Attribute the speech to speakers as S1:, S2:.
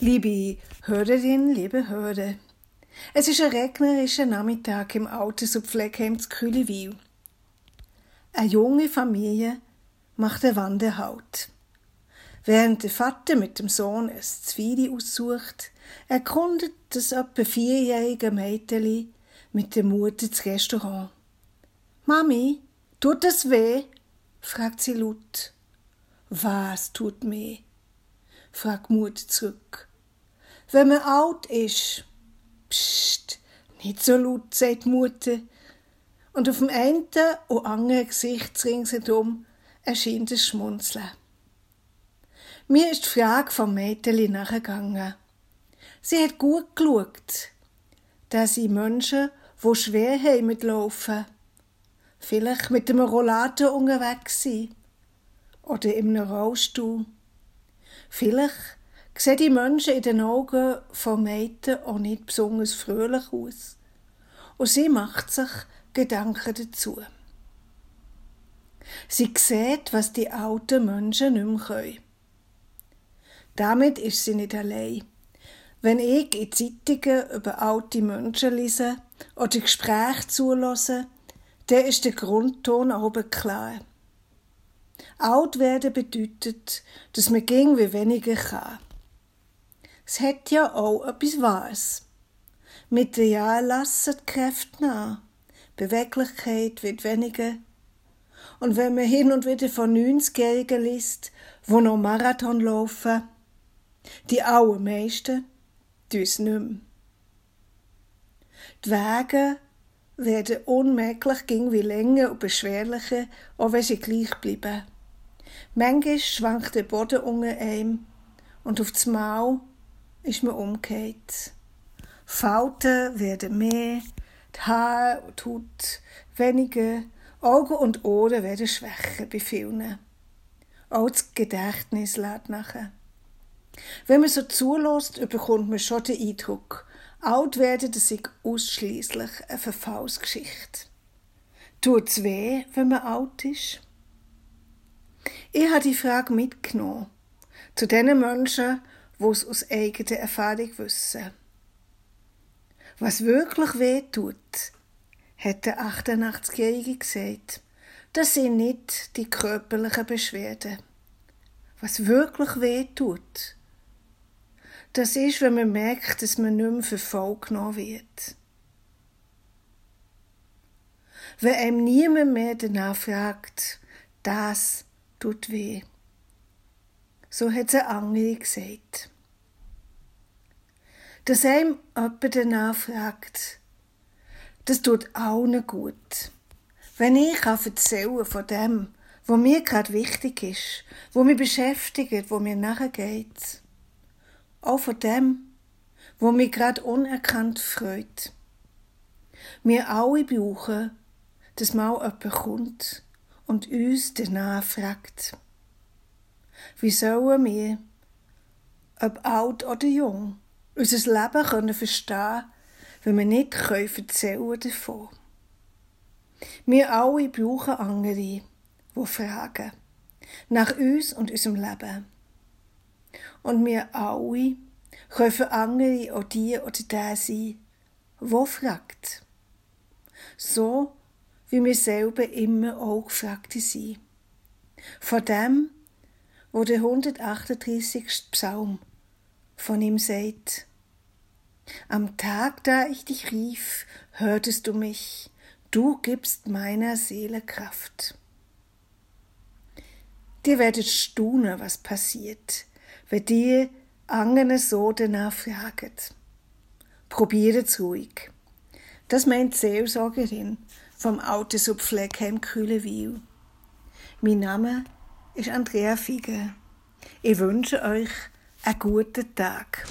S1: Liebe Hörerin, liebe Hörer, es ist ein regnerischer Nachmittag im Alters- und Pflegeheim zu Kühlewil. Eine junge Familie macht eine Wanderhalt. Während der Vater mit dem Sohn ein Zwiebel aussucht, erkundet das etwa vierjährige Mädchen mit der Mutter das Restaurant. Mami, tut das weh? fragt sie laut. Was tut weh? Fragt Mutter zurück. Wenn man alt ist. Psst, nicht so laut, sagt Mutter. Und auf dem einen und anderen Gesicht ringsherum erscheint ein Schmunzeln. Mir ist die Frage vom Mädchen nachgegangen. Sie hat gut geschaut, dass sie Menschen, die schwer haben mit Laufen, vielleicht mit dem Rollator unterwegs sind oder einem Rollstuhl. Vielleicht sehen die Menschen in den Augen von Mädchen auch nicht besonders fröhlich aus. Und sie macht sich Gedanken dazu. Sie sieht, was die alten Menschen nicht mehr können. Damit ist sie nicht allein. Wenn ich in Zeitungen über alte Menschen lese oder Gespräche zulasse, dann ist der Grundton oben klar. Alt werden bedeutet, dass man ging wie weniger kann. Es hat ja auch etwas Wahres. Mit den Jahren lassen die Kräfte nach. Beweglichkeit wird weniger. Und wenn man hin und wieder von 90-Jährigen liest, wo noch Marathon laufen, die allermeisten tun es nicht mehr. Die Wege werden unmerklich ging wie länger und beschwerlicher, auch wenn sie gleich bleiben. Manchmal schwankt der Boden unter einem und auf das Maul ist man umgekehrt. Falten werden mehr, die Haare und die Haut weniger, Augen und Ohren werden schwächer bei vielen. Auch das Gedächtnis lädt nachher. Wenn man so zulässt, bekommt man schon den Eindruck, alt werden, das ist ausschließlich eine Verfallsgeschichte. Tut es weh, wenn man alt ist? Ich habe die Frage mitgenommen. Zu den Menschen, die es aus eigener Erfahrung wissen. Was wirklich weh tut, hat der 88-Jährige gesagt, das sind nicht die körperlichen Beschwerden. Was wirklich weh tut, das ist, wenn man merkt, dass man nicht mehr für voll genommen wird. Wenn einem niemand mehr danach fragt, das tut weh. So hat es eine andere gesagt. Dass einem jemand danach fragt, das tut allen gut. Wenn ich erzählen von dem, was mir gerade wichtig ist, was mich beschäftigt, wo mir nachher geht. Auch von dem, wo mich gerade unerkannt freut. Wir alle brauchen, dass mal jemand kommt und uns danach fragt. Wie sollen wir, ob alt oder jung, unser Leben können verstehen, wenn wir nicht können erzählen davon? Wir alle brauchen andere, die fragen nach uns und unserem Leben. Und wir alle können andere auch die oder der sein, wo fragt. So wie wir selber immer auch gefragt sind. Von dem, wo der 138. Psalm von ihm sagt, am Tag, da ich dich rief, hörtest du mich, du gibst meiner Seele Kraft. Dir werdet staunen, was passiert, wenn dir andere so danach fragen. Probieret's ruhig. Das meint die Seelsorgerin vom Autosub Pflegeheim Kühlewil. Mein Name ist Andrea Fieger. Ich wünsche euch einen guten Tag.